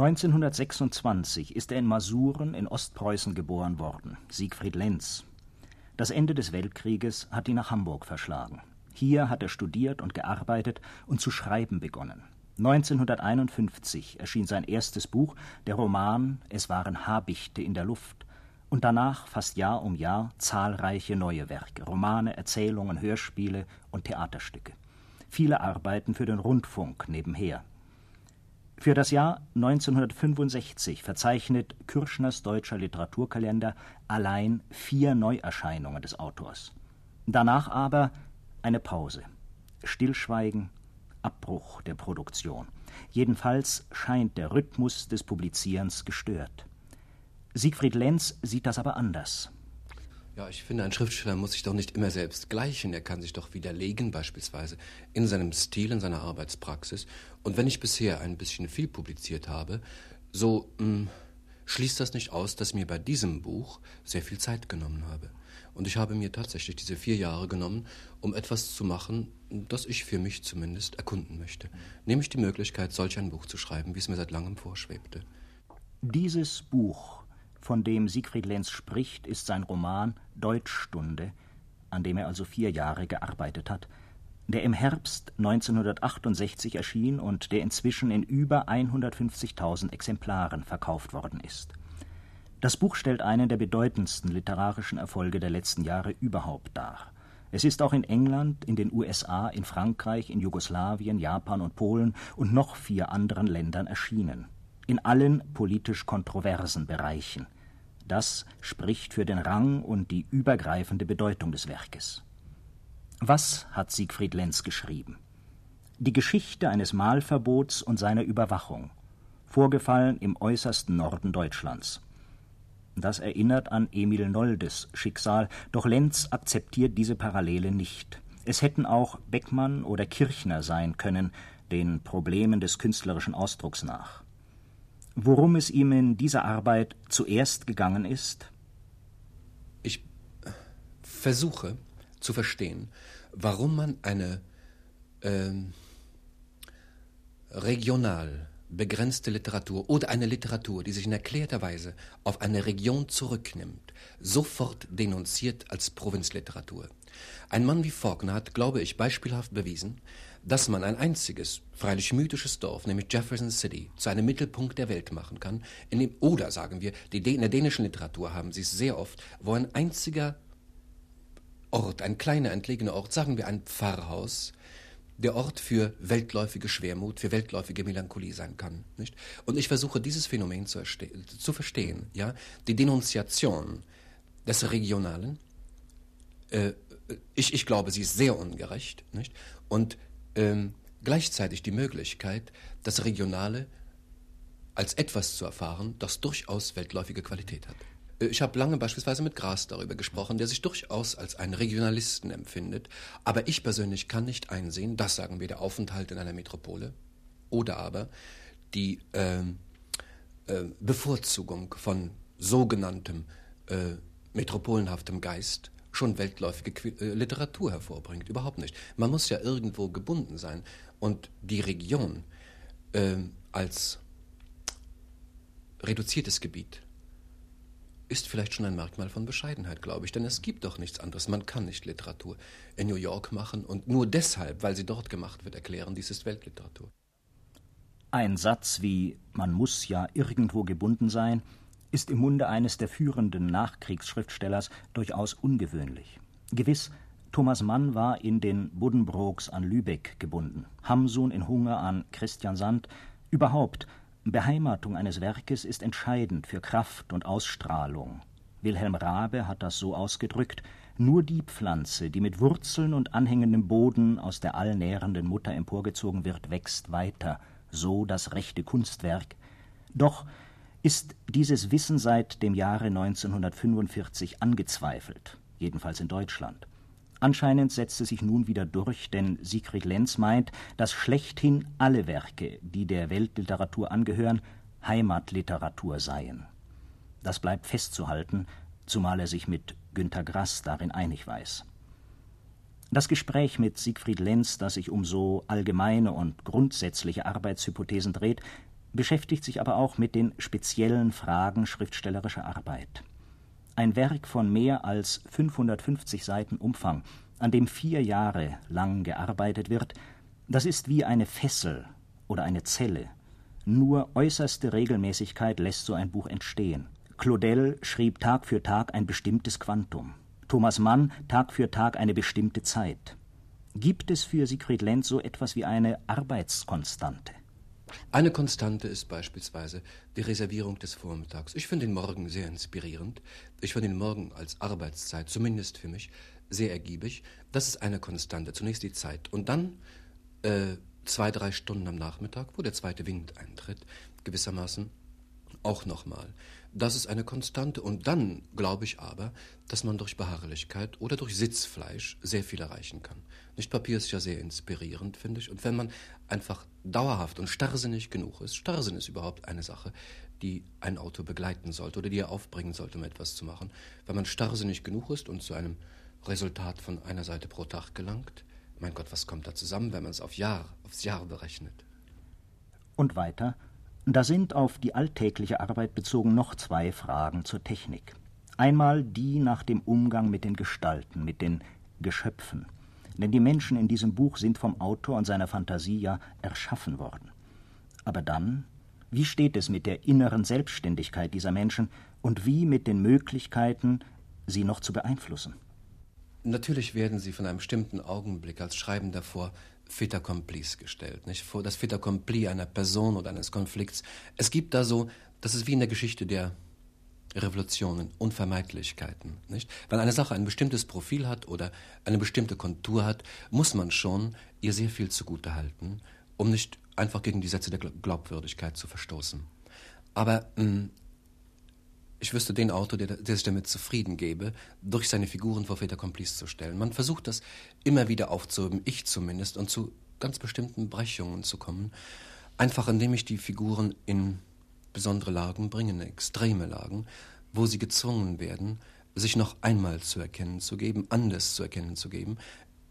1926 ist er in Masuren in Ostpreußen geboren worden, Siegfried Lenz. Das Ende des Weltkrieges hat ihn nach Hamburg verschlagen. Hier hat er studiert und gearbeitet und zu schreiben begonnen. 1951 erschien sein erstes Buch, der Roman Es waren Habichte in der Luft, und danach fast Jahr um Jahr zahlreiche neue Werke, Romane, Erzählungen, Hörspiele und Theaterstücke. Viele Arbeiten für den Rundfunk nebenher. Für das Jahr 1965 verzeichnet Kürschners deutscher Literaturkalender allein vier Neuerscheinungen des Autors. Danach aber eine Pause, Stillschweigen, Abbruch der Produktion. Jedenfalls scheint der Rhythmus des Publizierens gestört. Siegfried Lenz sieht das aber anders. Ja, ich finde, ein Schriftsteller muss sich doch nicht immer selbst gleichen. Er kann sich doch widerlegen, beispielsweise in seinem Stil, in seiner Arbeitspraxis. Und wenn ich bisher ein bisschen viel publiziert habe, so mh, hm, schließt das nicht aus, dass ich mir bei diesem Buch sehr viel Zeit genommen habe. Und ich habe mir tatsächlich diese vier Jahre genommen, um etwas zu machen, das ich für mich zumindest erkunden möchte. Nämlich die Möglichkeit, solch ein Buch zu schreiben, wie es mir seit langem vorschwebte. Dieses Buch von dem Siegfried Lenz spricht, ist sein Roman Deutschstunde, an dem er also vier Jahre gearbeitet hat, der im Herbst 1968 erschien und der inzwischen in über 150.000 Exemplaren verkauft worden ist. Das Buch stellt einen der bedeutendsten literarischen Erfolge der letzten Jahre überhaupt dar. Es ist auch in England, in den USA, in Frankreich, in Jugoslawien, Japan und Polen und noch vier anderen Ländern erschienen in allen politisch kontroversen Bereichen. Das spricht für den Rang und die übergreifende Bedeutung des Werkes. Was hat Siegfried Lenz geschrieben? Die Geschichte eines Malverbots und seiner Überwachung, vorgefallen im äußersten Norden Deutschlands. Das erinnert an Emil Noldes Schicksal, doch Lenz akzeptiert diese Parallele nicht. Es hätten auch Beckmann oder Kirchner sein können, den Problemen des künstlerischen Ausdrucks nach. Worum es ihm in dieser Arbeit zuerst gegangen ist? Ich versuche zu verstehen, warum man eine äh, regional begrenzte Literatur oder eine Literatur, die sich in erklärter Weise auf eine Region zurücknimmt, sofort denunziert als Provinzliteratur. Ein Mann wie Faulkner hat, glaube ich, beispielhaft bewiesen, dass man ein einziges, freilich mythisches Dorf, nämlich Jefferson City, zu einem Mittelpunkt der Welt machen kann, dem, oder sagen wir, in der dänischen Literatur haben sie es sehr oft, wo ein einziger Ort, ein kleiner, entlegener Ort, sagen wir ein Pfarrhaus, der Ort für weltläufige Schwermut, für weltläufige Melancholie sein kann. Nicht? Und ich versuche dieses Phänomen zu, zu verstehen. Ja? Die Denunziation des Regionalen, äh, ich, ich glaube, sie ist sehr ungerecht. Nicht? Und ähm, gleichzeitig die Möglichkeit, das Regionale als etwas zu erfahren, das durchaus weltläufige Qualität hat. Äh, ich habe lange beispielsweise mit Gras darüber gesprochen, der sich durchaus als einen Regionalisten empfindet. Aber ich persönlich kann nicht einsehen, das sagen wir, der Aufenthalt in einer Metropole oder aber die äh, äh, Bevorzugung von sogenanntem äh, metropolenhaftem Geist schon weltläufige äh, Literatur hervorbringt. Überhaupt nicht. Man muss ja irgendwo gebunden sein. Und die Region äh, als reduziertes Gebiet ist vielleicht schon ein Merkmal von Bescheidenheit, glaube ich. Denn es gibt doch nichts anderes. Man kann nicht Literatur in New York machen und nur deshalb, weil sie dort gemacht wird, erklären, dies ist Weltliteratur. Ein Satz wie man muss ja irgendwo gebunden sein ist im Munde eines der führenden Nachkriegsschriftstellers durchaus ungewöhnlich. Gewiss, Thomas Mann war in den Buddenbrooks an Lübeck gebunden, Hamsun in Hunger an Christian Sand. Überhaupt, Beheimatung eines Werkes ist entscheidend für Kraft und Ausstrahlung. Wilhelm Rabe hat das so ausgedrückt, nur die Pflanze, die mit Wurzeln und anhängendem Boden aus der allnährenden Mutter emporgezogen wird, wächst weiter, so das rechte Kunstwerk. Doch ist dieses Wissen seit dem Jahre 1945 angezweifelt, jedenfalls in Deutschland. Anscheinend setzt es sich nun wieder durch, denn Siegfried Lenz meint, dass schlechthin alle Werke, die der Weltliteratur angehören, Heimatliteratur seien. Das bleibt festzuhalten, zumal er sich mit Günter Grass darin einig weiß. Das Gespräch mit Siegfried Lenz, das sich um so allgemeine und grundsätzliche Arbeitshypothesen dreht, beschäftigt sich aber auch mit den speziellen Fragen schriftstellerischer Arbeit. Ein Werk von mehr als 550 Seiten Umfang, an dem vier Jahre lang gearbeitet wird, das ist wie eine Fessel oder eine Zelle. Nur äußerste Regelmäßigkeit lässt so ein Buch entstehen. Claudel schrieb Tag für Tag ein bestimmtes Quantum. Thomas Mann Tag für Tag eine bestimmte Zeit. Gibt es für Siegfried Lenz so etwas wie eine Arbeitskonstante? Eine Konstante ist beispielsweise die Reservierung des Vormittags. Ich finde den Morgen sehr inspirierend. Ich finde den Morgen als Arbeitszeit, zumindest für mich, sehr ergiebig. Das ist eine Konstante. Zunächst die Zeit. Und dann äh, zwei, drei Stunden am Nachmittag, wo der zweite Wind eintritt, gewissermaßen auch nochmal. Das ist eine Konstante. Und dann glaube ich aber, dass man durch Beharrlichkeit oder durch Sitzfleisch sehr viel erreichen kann. Nicht Papier ist ja sehr inspirierend, finde ich. Und wenn man einfach dauerhaft und starrsinnig genug ist, Starrsinn ist überhaupt eine Sache, die ein Autor begleiten sollte oder die er aufbringen sollte, um etwas zu machen. Wenn man starrsinnig genug ist und zu einem Resultat von einer Seite pro Tag gelangt, mein Gott, was kommt da zusammen, wenn man es auf Jahr, aufs Jahr berechnet? Und weiter, da sind auf die alltägliche Arbeit bezogen noch zwei Fragen zur Technik. Einmal die nach dem Umgang mit den Gestalten, mit den Geschöpfen. Denn die Menschen in diesem Buch sind vom Autor und seiner Fantasie ja erschaffen worden. Aber dann, wie steht es mit der inneren Selbstständigkeit dieser Menschen und wie mit den Möglichkeiten, sie noch zu beeinflussen? Natürlich werden sie von einem bestimmten Augenblick als Schreibender vor fait accomplis gestellt, nicht? Vor das fait accompli einer Person oder eines Konflikts. Es gibt da so, das ist wie in der Geschichte der Revolutionen, Unvermeidlichkeiten, nicht? Wenn eine Sache ein bestimmtes Profil hat oder eine bestimmte Kontur hat, muss man schon ihr sehr viel zugute halten, um nicht einfach gegen die Sätze der Glaubwürdigkeit zu verstoßen. Aber mh, hm, ich wüsste den Autor, der, der sich damit zufrieden gebe, durch seine Figuren vor Fait accomplis zu stellen. Man versucht das immer wieder aufzuheben, ich zumindest, und zu ganz bestimmten Brechungen zu kommen, einfach indem ich die Figuren in besondere Lagen bringe, extreme Lagen, wo sie gezwungen werden, sich noch einmal zu erkennen zu geben, anders zu erkennen zu geben.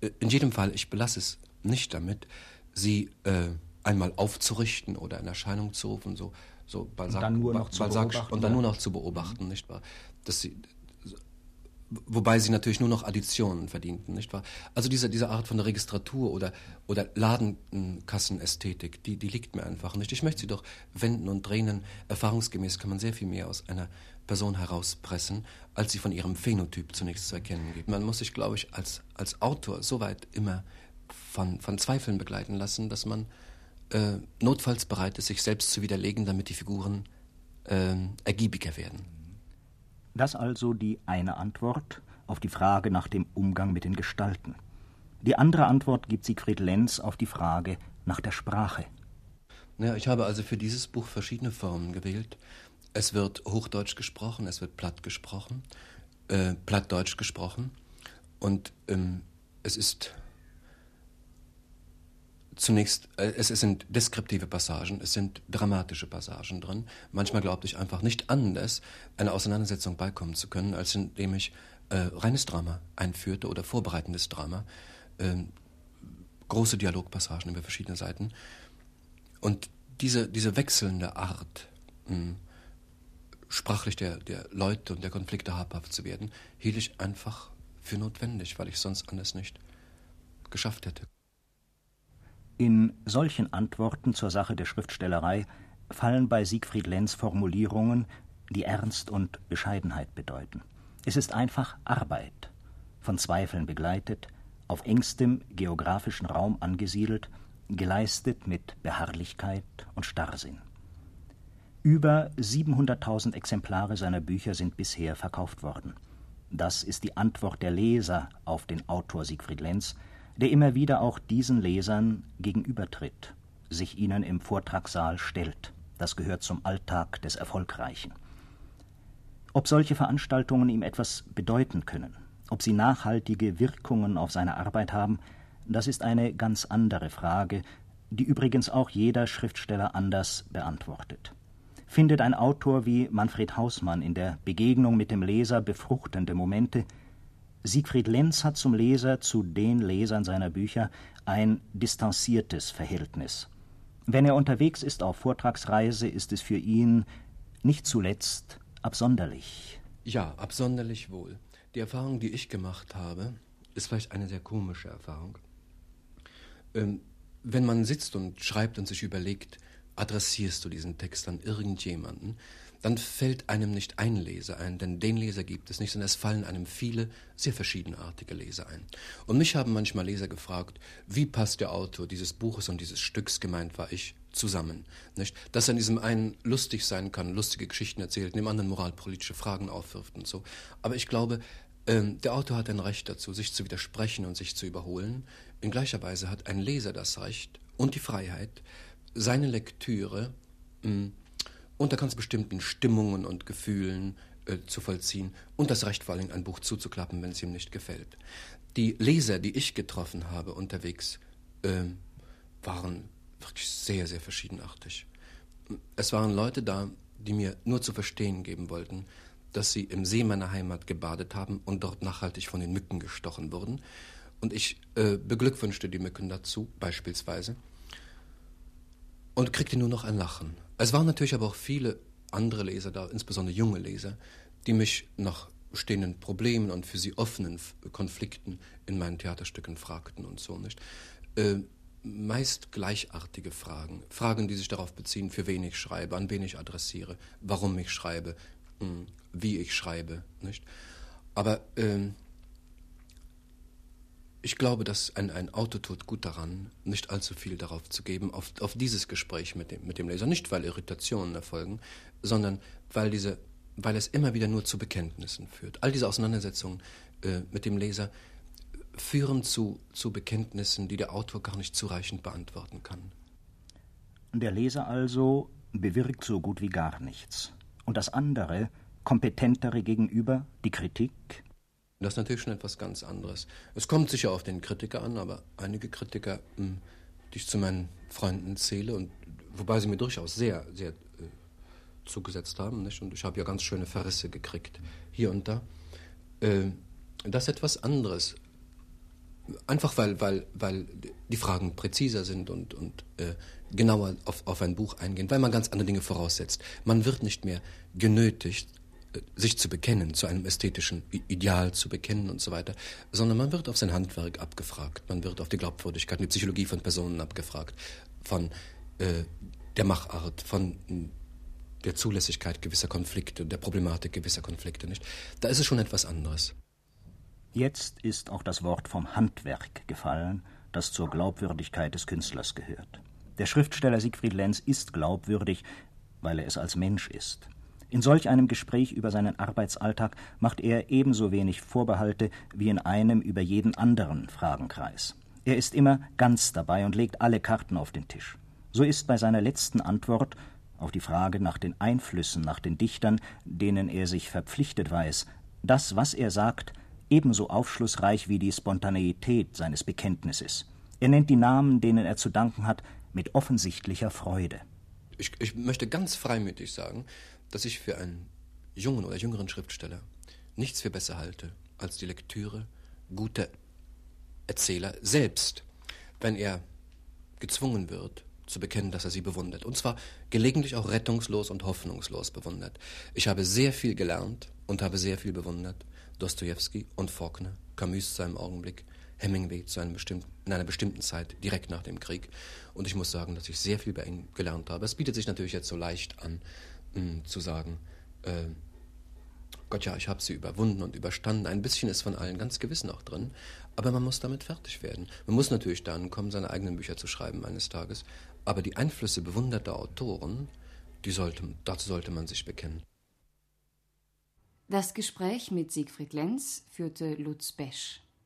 Äh, in jedem Fall, ich belasse es nicht damit, sie äh, einmal aufzurichten oder in Erscheinung zu rufen, so so Balzac, und dann nur noch zu Balzac, beobachten. Und dann nur noch zu beobachten, nicht wahr? Dass sie, wobei sie natürlich nur noch Additionen verdienten, nicht wahr? Also diese, diese Art von Registratur oder, oder Ladenkassenästhetik, die, die liegt mir einfach nicht. Ich möchte sie doch wenden und drehen. Erfahrungsgemäß kann man sehr viel mehr aus einer Person herauspressen, als sie von ihrem Phänotyp zunächst zu erkennen gibt. Man muss sich, glaube ich, als, als Autor soweit immer von, von Zweifeln begleiten lassen, dass man äh, notfalls bereit ist, sich selbst zu widerlegen, damit die Figuren äh, ergiebiger werden. Das also die eine Antwort auf die Frage nach dem Umgang mit den Gestalten. Die andere Antwort gibt Siegfried Lenz auf die Frage nach der Sprache. Ja, ich habe also für dieses Buch verschiedene Formen gewählt. Es wird Hochdeutsch gesprochen, es wird Platt gesprochen, äh, Plattdeutsch gesprochen und ähm, es ist Zunächst, äh, es, es, sind deskriptive Passagen, es sind dramatische Passagen drin. Manchmal glaubte ich einfach nicht anders, einer Auseinandersetzung beikommen zu können, als indem ich äh, reines Drama einführte oder vorbereitendes Drama, äh, große Dialogpassagen über verschiedene Seiten. Und diese, diese wechselnde Art, mh, hm, sprachlich der, der Leute und der Konflikte habhaft zu werden, hielt ich einfach für notwendig, weil ich sonst anders nicht geschafft hätte. In solchen Antworten zur Sache der Schriftstellerei fallen bei Siegfried Lenz Formulierungen, die Ernst und Bescheidenheit bedeuten. Es ist einfach Arbeit, von Zweifeln begleitet, auf engstem geografischen Raum angesiedelt, geleistet mit Beharrlichkeit und Starrsinn. Über 700.000 Exemplare seiner Bücher sind bisher verkauft worden. Das ist die Antwort der Leser auf den Autor Siegfried Lenz, der immer wieder auch diesen Lesern gegenübertritt, sich ihnen im Vortragssaal stellt. Das gehört zum Alltag des Erfolgreichen. Ob solche Veranstaltungen ihm etwas bedeuten können, ob sie nachhaltige Wirkungen auf seine Arbeit haben, das ist eine ganz andere Frage, die übrigens auch jeder Schriftsteller anders beantwortet. Findet ein Autor wie Manfred Hausmann in der Begegnung mit dem Leser befruchtende Momente, Siegfried Lenz hat zum Leser, zu den Lesern seiner Bücher, ein distanziertes Verhältnis. Wenn er unterwegs ist auf Vortragsreise, ist es für ihn nicht zuletzt absonderlich. Ja, absonderlich wohl. Die Erfahrung, die ich gemacht habe, ist vielleicht eine sehr komische Erfahrung. Ähm, wenn man sitzt und schreibt und sich überlegt, adressierst du diesen Text an irgendjemanden, dann fällt einem nicht ein Leser ein, denn den Leser gibt es nicht, sondern es fallen einem viele sehr verschiedenartige Leser ein. Und mich haben manchmal Leser gefragt, wie passt der Autor dieses Buches und dieses Stücks, gemeint war ich, zusammen. Nicht? Dass er in diesem einen lustig sein kann, lustige Geschichten erzählt, in dem anderen moralpolitische Fragen aufwirft und so. Aber ich glaube, ähm, der Autor hat ein Recht dazu, sich zu widersprechen und sich zu überholen. In gleicher Weise hat ein Leser das Recht und die Freiheit, seine Lektüre mh, hm, unter ganz bestimmten Stimmungen und Gefühlen äh, zu vollziehen und das Recht vor allem ein Buch zuzuklappen, wenn es ihm nicht gefällt. Die Leser, die ich getroffen habe unterwegs, äh, waren wirklich sehr, sehr verschiedenartig. Es waren Leute da, die mir nur zu verstehen geben wollten, dass sie im See meiner Heimat gebadet haben und dort nachhaltig von den Mücken gestochen wurden. Und ich äh, beglückwünschte die Mücken dazu, beispielsweise, und kriegte nur noch ein Lachen. Es waren natürlich aber auch viele andere Leser da, insbesondere junge Leser, die mich nach bestehenden Problemen und für sie offenen Konflikten in meinen Theaterstücken fragten und so nicht. Äh, meist gleichartige Fragen, Fragen, die sich darauf beziehen, für wen ich schreibe, an wen ich adressiere, warum ich schreibe, hm, wie ich schreibe, nicht? Aber äh, ich glaube, dass ein, ein Autor tut gut daran, nicht allzu viel darauf zu geben, auf, auf dieses Gespräch mit dem, mit dem Leser. Nicht, weil Irritationen erfolgen, sondern weil, diese, weil es immer wieder nur zu Bekenntnissen führt. All diese Auseinandersetzungen äh, mit dem Leser führen zu, zu Bekenntnissen, die der Autor gar nicht zureichend beantworten kann. Der Leser also bewirkt so gut wie gar nichts. Und das andere, kompetentere gegenüber, die Kritik, das ist natürlich schon etwas ganz anderes. Es kommt sicher auf den Kritiker an, aber einige Kritiker, hm, die ich zu meinen Freunden zähle, und wobei sie mir durchaus sehr, sehr äh, zugesetzt haben, nicht? und ich habe ja ganz schöne Verrisse gekriegt, hier und da, äh, das ist etwas anderes. Einfach weil, weil, weil die Fragen präziser sind und, und äh, genauer auf, auf ein Buch eingehen, weil man ganz andere Dinge voraussetzt. Man wird nicht mehr genötigt, sich zu bekennen, zu einem ästhetischen Ideal zu bekennen und so weiter, sondern man wird auf sein Handwerk abgefragt, man wird auf die Glaubwürdigkeit, die Psychologie von Personen abgefragt, von äh, der Machart, von hm, der Zulässigkeit gewisser Konflikte, der Problematik gewisser Konflikte, nicht? Da ist es schon etwas anderes. Jetzt ist auch das Wort vom Handwerk gefallen, das zur Glaubwürdigkeit des Künstlers gehört. Der Schriftsteller Siegfried Lenz ist glaubwürdig, weil er es als Mensch ist. In solch einem Gespräch über seinen Arbeitsalltag macht er ebenso wenig Vorbehalte wie in einem über jeden anderen Fragenkreis. Er ist immer ganz dabei und legt alle Karten auf den Tisch. So ist bei seiner letzten Antwort auf die Frage nach den Einflüssen, nach den Dichtern, denen er sich verpflichtet weiß, das, was er sagt, ebenso aufschlussreich wie die Spontaneität seines Bekenntnisses. Er nennt die Namen, denen er zu danken hat, mit offensichtlicher Freude. Ich, ich möchte ganz freimütig sagen, dass ich für einen jungen oder jüngeren Schriftsteller nichts für besser halte als die Lektüre guter Erzähler selbst, wenn er gezwungen wird, zu bekennen, dass er sie bewundert. Und zwar gelegentlich auch rettungslos und hoffnungslos bewundert. Ich habe sehr viel gelernt und habe sehr viel bewundert. Dostoevsky und Faulkner, Camus zu einem Augenblick, Hemingway zu einem bestimmten, in einer bestimmten Zeit, direkt nach dem Krieg. Und ich muss sagen, dass ich sehr viel bei ihm gelernt habe. Es bietet sich natürlich jetzt so leicht an, mh, zu sagen, äh, Gott ja, ich habe sie überwunden und überstanden. Ein bisschen ist von allen ganz gewiss noch drin, aber man muss damit fertig werden. Man muss natürlich dann kommen, seine eigenen Bücher zu schreiben eines Tages, aber die Einflüsse bewunderter Autoren, die sollte, dazu sollte man sich bekennen. Das Gespräch mit Siegfried Lenz führte Lutz Besch.